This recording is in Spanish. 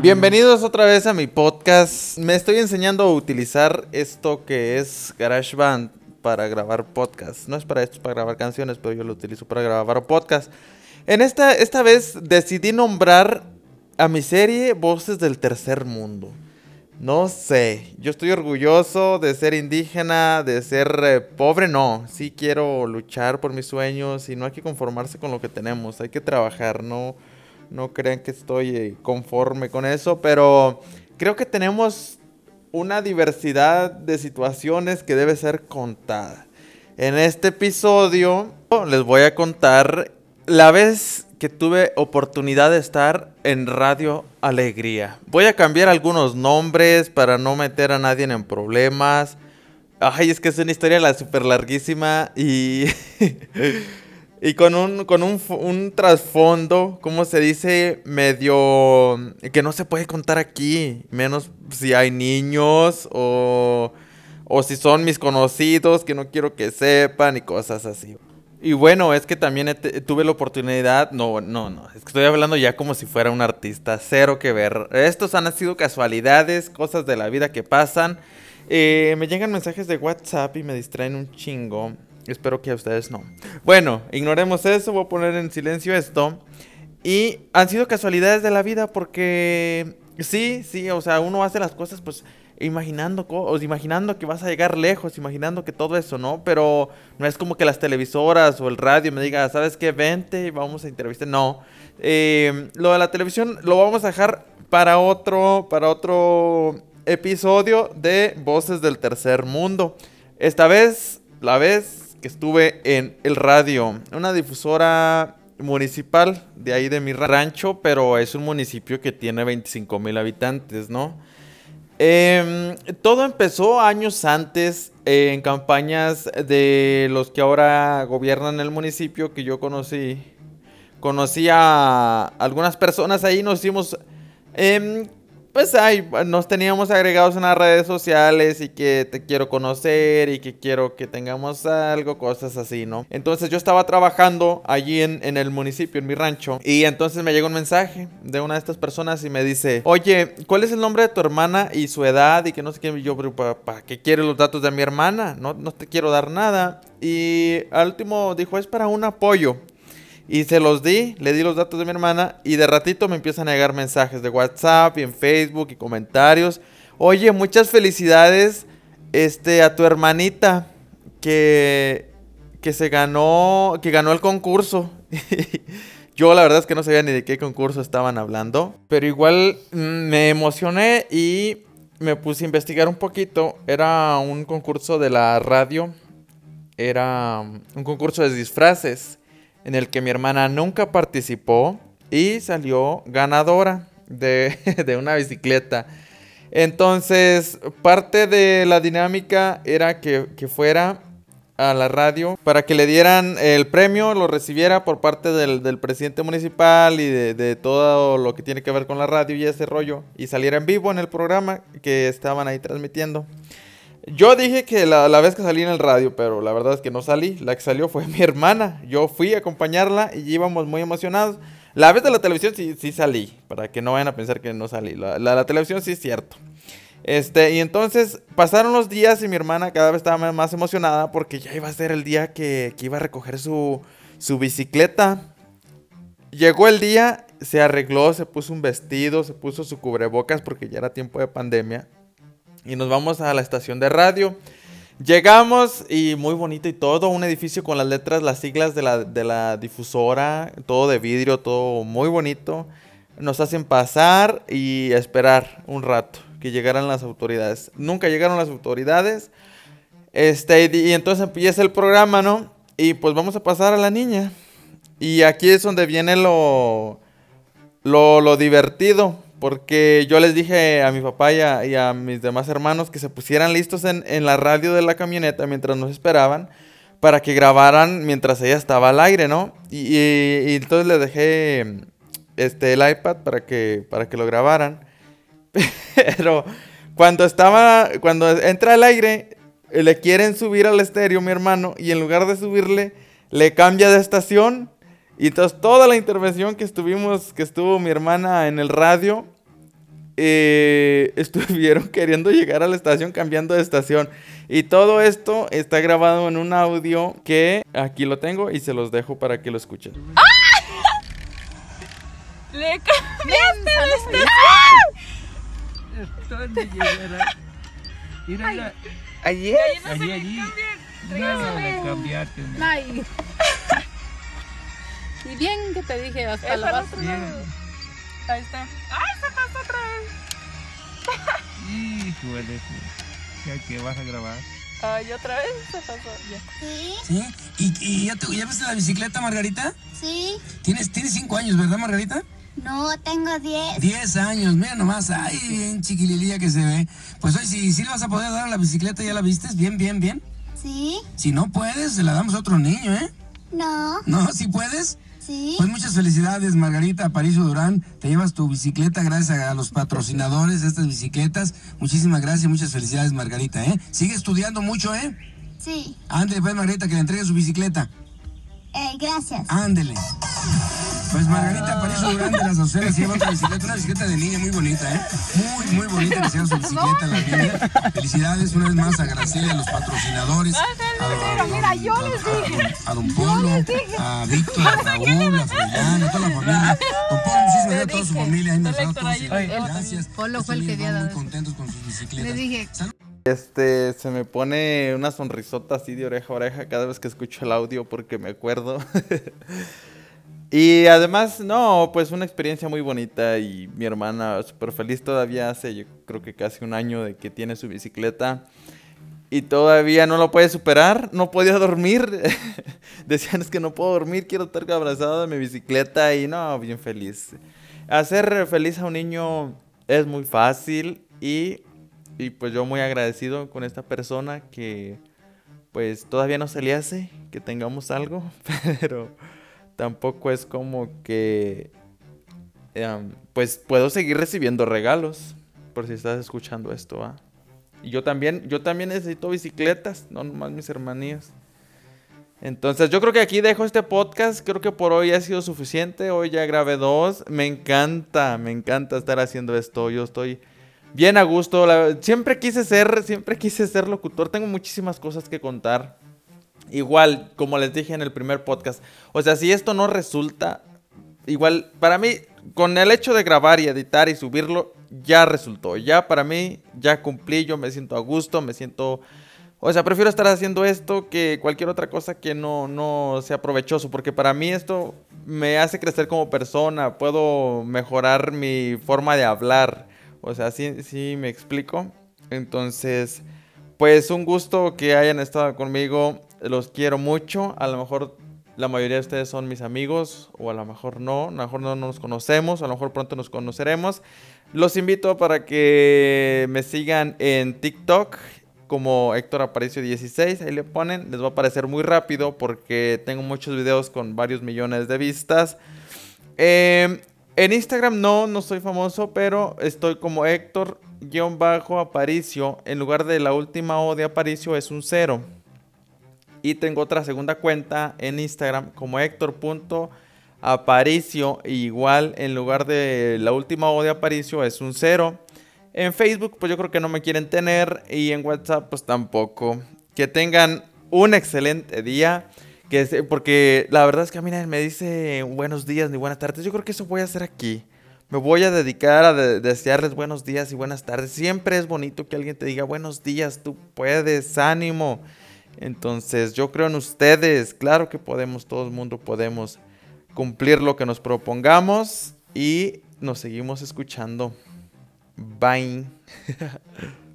Bienvenidos otra vez a mi podcast. Me estoy enseñando a utilizar esto que es GarageBand para grabar podcast. No es para esto, es para grabar canciones, pero yo lo utilizo para grabar podcast. En esta, esta vez decidí nombrar a mi serie Voces del Tercer Mundo. No sé, yo estoy orgulloso de ser indígena, de ser eh, pobre, no. Sí quiero luchar por mis sueños y no hay que conformarse con lo que tenemos, hay que trabajar, no, no crean que estoy eh, conforme con eso, pero creo que tenemos una diversidad de situaciones que debe ser contada. En este episodio les voy a contar la vez que tuve oportunidad de estar en Radio Alegría. Voy a cambiar algunos nombres para no meter a nadie en problemas. Ay, es que es una historia la super larguísima y, y con, un, con un, un trasfondo, como se dice, medio que no se puede contar aquí, menos si hay niños o, o si son mis conocidos que no quiero que sepan y cosas así. Y bueno, es que también tuve la oportunidad, no, no, no, es que estoy hablando ya como si fuera un artista, cero que ver. Estos han sido casualidades, cosas de la vida que pasan. Eh, me llegan mensajes de WhatsApp y me distraen un chingo. Espero que a ustedes no. Bueno, ignoremos eso, voy a poner en silencio esto. Y han sido casualidades de la vida porque sí, sí, o sea, uno hace las cosas pues imaginando, o imaginando que vas a llegar lejos, imaginando que todo eso, ¿no? Pero no es como que las televisoras o el radio me digan, ¿sabes qué? Vente, vamos a entrevistar. No. Eh, lo de la televisión lo vamos a dejar para otro, para otro episodio de Voces del Tercer Mundo. Esta vez, la vez que estuve en el radio, una difusora municipal de ahí de mi rancho, pero es un municipio que tiene 25 mil habitantes, ¿no? Em, todo empezó años antes eh, en campañas de los que ahora gobiernan el municipio que yo conocí. Conocí a algunas personas ahí, nos hicimos em, pues ahí nos teníamos agregados en las redes sociales y que te quiero conocer y que quiero que tengamos algo, cosas así, ¿no? Entonces yo estaba trabajando allí en, en el municipio, en mi rancho, y entonces me llegó un mensaje de una de estas personas y me dice, oye, ¿cuál es el nombre de tu hermana y su edad? Y que no sé qué, yo, ¿para, qué quieres los datos de mi hermana? No, no te quiero dar nada. Y al último dijo, es para un apoyo. Y se los di, le di los datos de mi hermana y de ratito me empiezan a llegar mensajes de WhatsApp y en Facebook y comentarios. Oye, muchas felicidades este, a tu hermanita que, que se ganó, que ganó el concurso. Yo la verdad es que no sabía ni de qué concurso estaban hablando, pero igual mm, me emocioné y me puse a investigar un poquito. Era un concurso de la radio, era un concurso de disfraces en el que mi hermana nunca participó y salió ganadora de, una bicicleta. Entonces, parte de la dinámica era que, fuera a la radio para que le dieran el premio, lo recibiera por parte del, presidente municipal y de, de, todo lo que tiene que ver con la radio y ese rollo, y saliera en vivo en el programa que estaban ahí transmitiendo. Yo dije que la, vez que salí en el radio, pero la verdad es que no salí. La que salió fue mi hermana. Yo fui a acompañarla y íbamos muy emocionados. La vez de la televisión sí, sí salí, para que no vayan a pensar que no salí. La, la, televisión sí es cierto. Este, y entonces pasaron los días y mi hermana cada vez estaba más emocionada porque ya iba a ser el día que, que iba a recoger su, su bicicleta. Llegó el día, se arregló, se puso un vestido, se puso su cubrebocas porque ya era tiempo de pandemia y nos vamos a la estación de radio. Llegamos y muy bonito y todo, un edificio con las letras, las siglas de la, de la difusora, todo de vidrio, todo muy bonito. Nos hacen pasar y esperar un rato que llegaran las autoridades. Nunca llegaron las autoridades. Este, y entonces empieza el programa, ¿no? Y pues vamos a pasar a la niña. Y aquí es donde viene lo, lo, lo divertido. Porque yo les dije a mi papá y a, mis demás hermanos que se pusieran listos en, la radio de la camioneta mientras nos esperaban para que grabaran mientras ella estaba al aire, ¿no? Y, entonces les dejé este, el iPad para que, para que lo grabaran. Pero cuando estaba, cuando entra al aire, le quieren subir al estéreo mi hermano y en lugar de subirle, le cambia de estación Y entonces toda la intervención que estuvimos, que estuvo mi hermana en el radio, eh, estuvieron queriendo llegar a la estación cambiando de estación. Y todo esto está grabado en un audio que aquí lo tengo y se los dejo para que lo escuchen. Le cambiaste de estación. Estoy de llegar a- Mira, ¿Ayer? Se allí, le. No, cambiaste. ¿no? Y bien que te dije, hasta Es para vas. Ahí está. ¡Ay, se pasó otra vez! Híjole, ya que vas a grabar. Ay, otra vez se pasó. Ya. Sí, ¿Sí? ¿Y, y ya, te, ya viste la bicicleta, Margarita? sí. Tienes, tienes cinco años, ¿verdad, Margarita? No, tengo 10. Diez años, mira nomás, ay, bien chiquilililla que se ve. Pues hoy, si, si le vas a poder dar a la bicicleta, ¿ya la vistes? Bien, bien, bien. Sí, Si no puedes, se la damos a otro niño, ¿eh? no, No, si puedes. Sí. Pues muchas felicidades, Margarita Aparicio Durán. Te llevas tu bicicleta gracias a los patrocinadores de estas bicicletas. Muchísimas gracias, muchas felicidades, Margarita, ¿eh? Sigue estudiando mucho, ¿eh? Sí. Ándele, pues, Margarita, que le entregue su bicicleta. Eh, gracias. Ándele. Pues Margarita Aparicio Durán de las se lleva otra bicicleta, una bicicleta de niña muy bonita, ¿eh? Muy, muy bonita que se llama su bicicleta la niña. Felicidades una vez más a Graciela, a los patrocinadores. A, a- a- a- a- a don Polo, a Víctor, a Raúl, a Froilán, a toda la familia. Don Polo, muchísimas gracias a toda su familia. Ahí nos. Gracias. Polo fue el que dio muy contentos con sus bicicletas. Le dije, Salud. Este, se me pone una sonrisota así de oreja a oreja cada vez que escucho el audio porque me acuerdo. y además, no, pues una experiencia muy bonita y mi hermana súper feliz todavía hace, yo creo que casi un año de que tiene su bicicleta y todavía no lo puede superar, no podía dormir. Decían es que no puedo dormir, quiero estar abrazado de mi bicicleta y no, bien feliz. Hacer feliz a un niño es muy fácil y, y pues yo muy agradecido con esta persona que pues todavía no se le hace que tengamos algo, pero tampoco es como que em, pues puedo seguir recibiendo regalos por si estás escuchando esto, ¿ah? Y yo también, yo también necesito bicicletas, no nomás mis hermanías. Entonces yo creo que aquí dejo este podcast, creo que por hoy ha sido suficiente, hoy ya grabé dos, me encanta, me encanta estar haciendo esto, yo estoy bien a gusto, siempre quise ser, siempre quise ser locutor, tengo muchísimas cosas que contar. Igual, como les dije en el primer podcast, o sea, si esto no resulta, igual, para mí, con el hecho de grabar y editar y subirlo, ya resultó, ya para mí, ya cumplí, yo me siento a gusto, me siento... O sea, prefiero estar haciendo esto que cualquier otra cosa que no, no sea provechoso, porque para mí esto me hace crecer como persona, puedo mejorar mi forma de hablar. O sea, sí, sí me explico. Entonces, pues un gusto que hayan estado conmigo, los quiero mucho, a lo mejor la mayoría de ustedes son mis amigos, o a lo mejor no, a lo mejor no nos conocemos, a lo mejor pronto nos conoceremos. Los invito para que me sigan en TikTok como Héctor Aparicio 16, ahí le ponen, les va a aparecer muy rápido porque tengo muchos videos con varios millones de vistas. Eh, en Instagram no, no soy famoso, pero estoy como Héctor-Aparicio. En lugar de la última O de Aparicio es un cero. Y tengo otra segunda cuenta en Instagram como Héctor.aparicio. Igual en lugar de la última O de Aparicio es un cero. En Facebook pues yo creo que no me quieren tener. Y en WhatsApp pues tampoco. Que tengan un excelente día. Que porque la verdad es que a mí nadie me dice buenos días ni buenas tardes. Yo creo que eso voy a hacer aquí. Me voy a dedicar a de- desearles buenos días y buenas tardes. Siempre es bonito que alguien te diga buenos días, tú puedes, ánimo. Entonces yo creo en ustedes. Claro que podemos, todo el mundo podemos cumplir lo que nos propongamos y nos seguimos escuchando. Bye.